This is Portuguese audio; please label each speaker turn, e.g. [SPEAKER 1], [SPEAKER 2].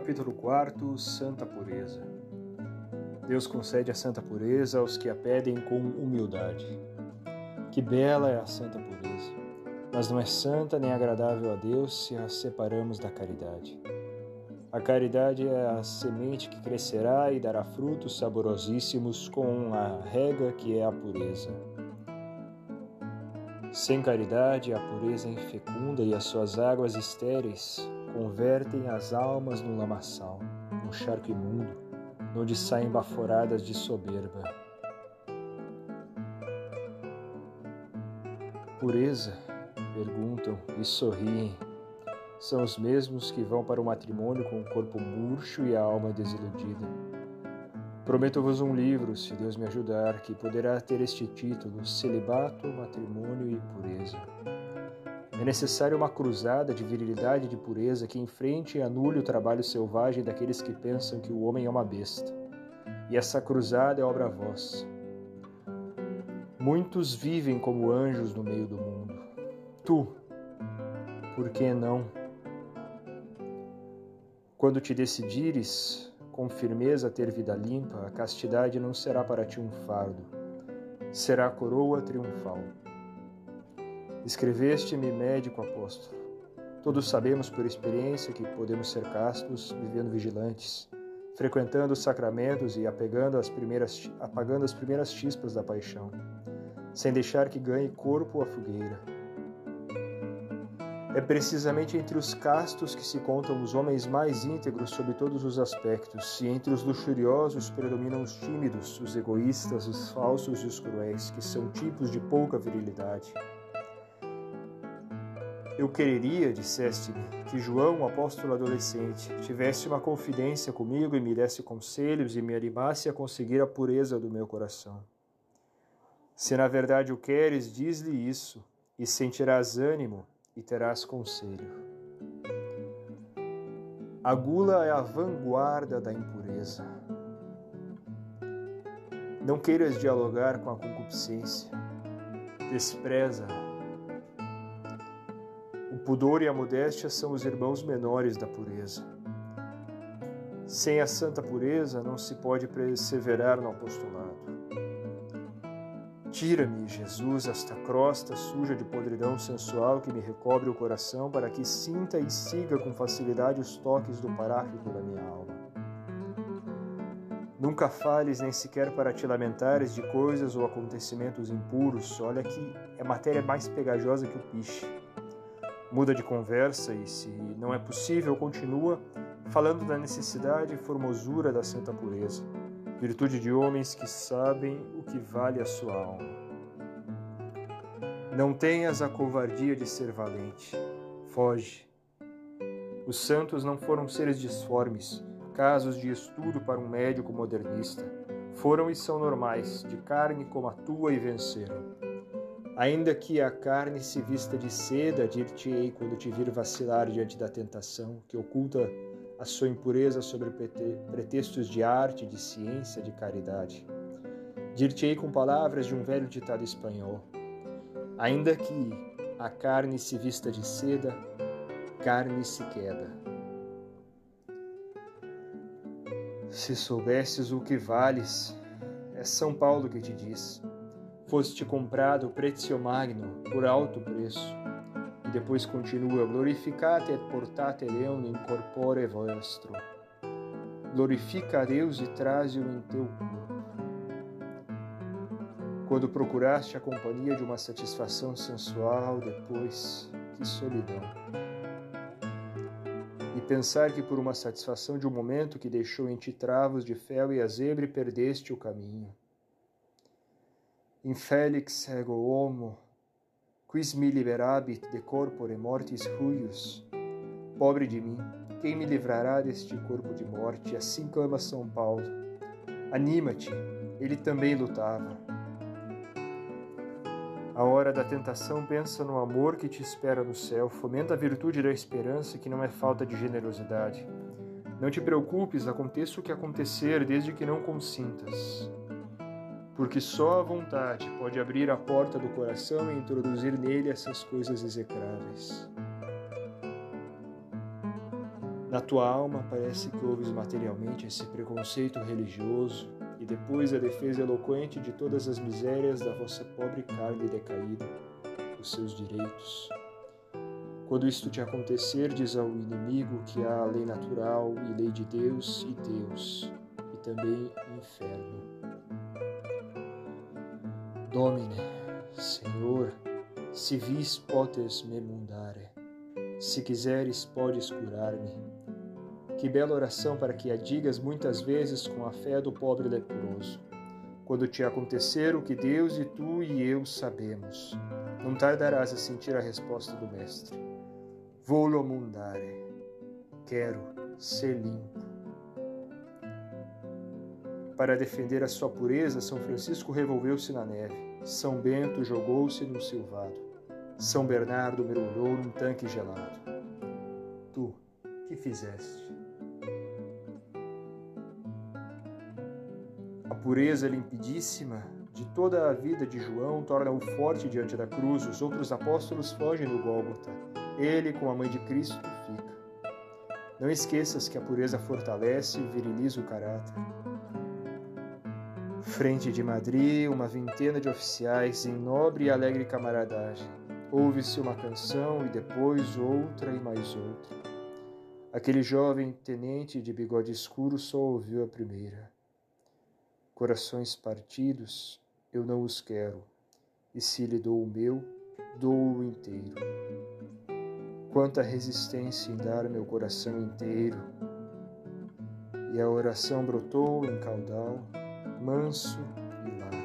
[SPEAKER 1] Capítulo 4 Santa Pureza Deus concede a santa pureza aos que a pedem com humildade. Que bela é a santa pureza, mas não é santa nem agradável a Deus se a separamos da caridade. A caridade é a semente que crescerá e dará frutos saborosíssimos com a rega que é a pureza. Sem caridade, a pureza é infecunda e as suas águas estéreis convertem as almas no lamaçal, no charco imundo, onde saem baforadas de soberba. Pureza? Perguntam e sorriem. São os mesmos que vão para o matrimônio com o corpo murcho e a alma desiludida. Prometo-vos um livro, se Deus me ajudar, que poderá ter este título: Celibato, Matrimônio e Pureza. É necessária uma cruzada de virilidade e de pureza que enfrente e anule o trabalho selvagem daqueles que pensam que o homem é uma besta. E essa cruzada é obra vossa. Muitos vivem como anjos no meio do mundo. Tu, por que não? Quando te decidires com firmeza a ter vida limpa, a castidade não será para ti um fardo, será a coroa triunfal. Escreveste-me, médico apóstolo. Todos sabemos por experiência que podemos ser castos, vivendo vigilantes, frequentando os sacramentos e apegando as primeiras, apagando as primeiras chispas da paixão, sem deixar que ganhe corpo a fogueira. É precisamente entre os castos que se contam os homens mais íntegros sob todos os aspectos, e entre os luxuriosos predominam os tímidos, os egoístas, os falsos e os cruéis, que são tipos de pouca virilidade. Eu quereria, disseste-me, que João, o apóstolo adolescente, tivesse uma confidência comigo e me desse conselhos e me animasse a conseguir a pureza do meu coração. Se na verdade o queres, diz-lhe isso, e sentirás ânimo e terás conselho. A gula é a vanguarda da impureza. Não queiras dialogar com a concupiscência. Despreza-a pudor e a modéstia são os irmãos menores da pureza. Sem a santa pureza não se pode perseverar no apostolado. Tira-me, Jesus, esta crosta suja de podridão sensual que me recobre o coração, para que sinta e siga com facilidade os toques do paráclito da minha alma. Nunca fales nem sequer para te lamentares de coisas ou acontecimentos impuros. Olha que é matéria mais pegajosa que o piche muda de conversa e, se não é possível, continua falando da necessidade e formosura da santa pureza, virtude de homens que sabem o que vale a sua alma. Não tenhas a covardia de ser valente, foge. Os santos não foram seres disformes, casos de estudo para um médico modernista. Foram e são normais, de carne como a tua e venceram. Ainda que a carne se vista de seda, dir-te-ei quando te vir vacilar diante da tentação, que oculta a sua impureza sobre pretextos de arte, de ciência, de caridade. Dir-te-ei com palavras de um velho ditado espanhol: Ainda que a carne se vista de seda, carne se queda. Se soubesses o que vales, é São Paulo que te diz foste comprado pretio magno por alto preço. E depois continua: Glorificate et portate Deum in corpore vostro. Glorifica a Deus e traze-o em teu corpo. Quando procuraste a companhia de uma satisfação sensual, depois, que solidão. E pensar que por uma satisfação de um momento que deixou em ti travos de fel e azebre perdeste o caminho Infelix ego homo, quis me liberabit de corpore mortis huius. Pobre de mim, quem me livrará deste corpo de morte? Assim clama São Paulo. Anima-te, ele também lutava. A hora da tentação pensa no amor que te espera no céu, fomenta a virtude da esperança que não é falta de generosidade. Não te preocupes, aconteça o que acontecer, desde que não consintas porque só a vontade pode abrir a porta do coração e introduzir nele essas coisas execráveis. Na tua alma parece que ouves materialmente esse preconceito religioso e depois a defesa eloquente de todas as misérias da vossa pobre carne decaída, os seus direitos. Quando isto te acontecer, diz ao inimigo que há lei natural e lei de Deus e Deus, e também inferno. Domine, Senhor, se vis potes me mundare, se quiseres podes curar-me que bela oração para que a digas muitas vezes com a fé do pobre leproso. Quando te acontecer o que Deus e tu e eu sabemos, não tardarás a sentir a resposta do Mestre. Volo mundare. Quero ser limpo. Para defender a sua pureza, São Francisco revolveu-se na neve. São Bento jogou-se num silvado. São Bernardo mergulhou num tanque gelado. Tu, que fizeste? pureza limpidíssima de toda a vida de João torna-o forte diante da cruz. Os outros apóstolos fogem do Gólgota. Ele, com a mãe de Cristo, fica. Não esqueças que a pureza fortalece e viriliza o caráter. Frente de Madrid, uma vintena de oficiais em nobre e alegre camaradagem. Ouve-se uma canção e depois outra e mais outra. Aquele jovem tenente de bigode escuro só ouviu a primeira. Corações partidos, eu não os quero, e se lhe dou o meu, dou-o inteiro. Quanta resistência em dar meu coração inteiro! E a oração brotou em caudal, manso e largo.